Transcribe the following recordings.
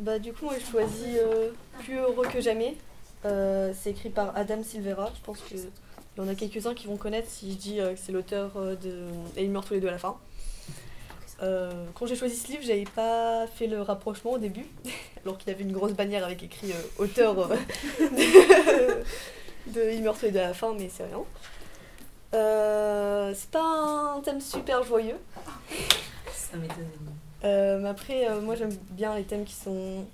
Bah, du coup, moi, j'ai choisi euh, Plus heureux que jamais. Euh, c'est écrit par Adam Silvera. Je pense qu'il y en a quelques-uns qui vont connaître si je dis euh, que c'est l'auteur de Et ils meurent tous les deux à la fin. Quand j'ai choisi ce livre, j'avais pas fait le rapprochement au début, alors qu'il avait une grosse bannière avec écrit auteur de, de Ils meurent tous les deux à la fin, mais c'est rien. C'est pas un thème super joyeux. Ça m'étonne. Euh, après, euh, moi j'aime bien les thèmes qui sont,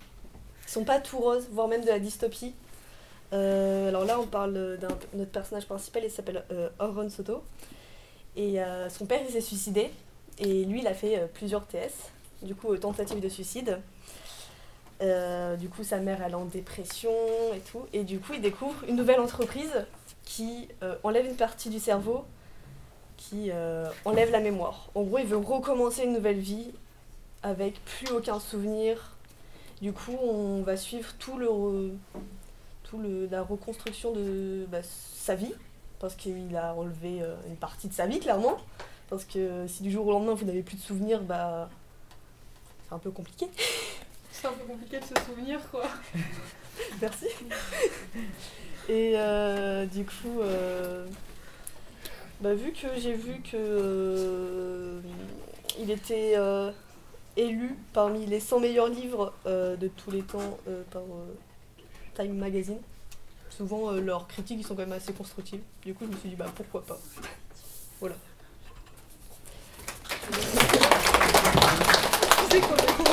qui sont pas tout roses, voire même de la dystopie. Euh, alors là, on parle d'un notre personnage principal, il s'appelle Orron Soto. Et son père, il s'est suicidé. Et lui, il a fait plusieurs TS, du coup, tentative de suicide. Du coup, sa mère, elle est en dépression et tout. Et du coup, il découvre une nouvelle entreprise qui enlève une partie du cerveau, qui euh, enlève la mémoire. En gros, il veut recommencer une nouvelle vie avec plus aucun souvenir. Du coup, on va suivre tout le, re- tout le, la reconstruction de bah, sa vie, parce qu'il a enlevé euh, une partie de sa vie, clairement. Parce que si du jour au lendemain vous n'avez plus de souvenirs, bah, c'est un peu compliqué. C'est un peu compliqué de se souvenir, quoi. Merci. Et euh, du coup, bah, vu que j'ai vu que euh, il était euh, élu parmi les 100 meilleurs livres euh, de tous les temps par Time Magazine, souvent leurs critiques sont quand même assez constructives. Du coup, je me suis dit bah pourquoi pas. Voilà.